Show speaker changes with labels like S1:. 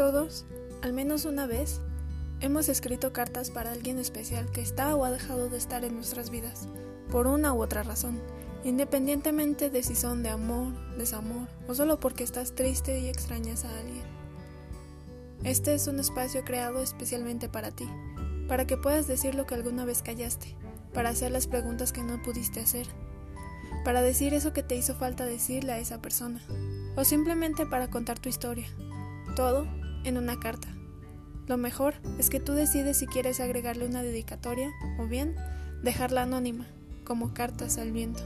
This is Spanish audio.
S1: Todos, al menos una vez, hemos escrito cartas para alguien especial que está o ha dejado de estar en nuestras vidas, por una u otra razón, independientemente de si son de amor, desamor o solo porque estás triste y extrañas a alguien. Este es un espacio creado especialmente para ti, para que puedas decir lo que alguna vez callaste, para hacer las preguntas que no pudiste hacer, para decir eso que te hizo falta decirle a esa persona, o simplemente para contar tu historia. Todo en una carta. Lo mejor es que tú decides si quieres agregarle una dedicatoria o bien dejarla anónima, como cartas al viento.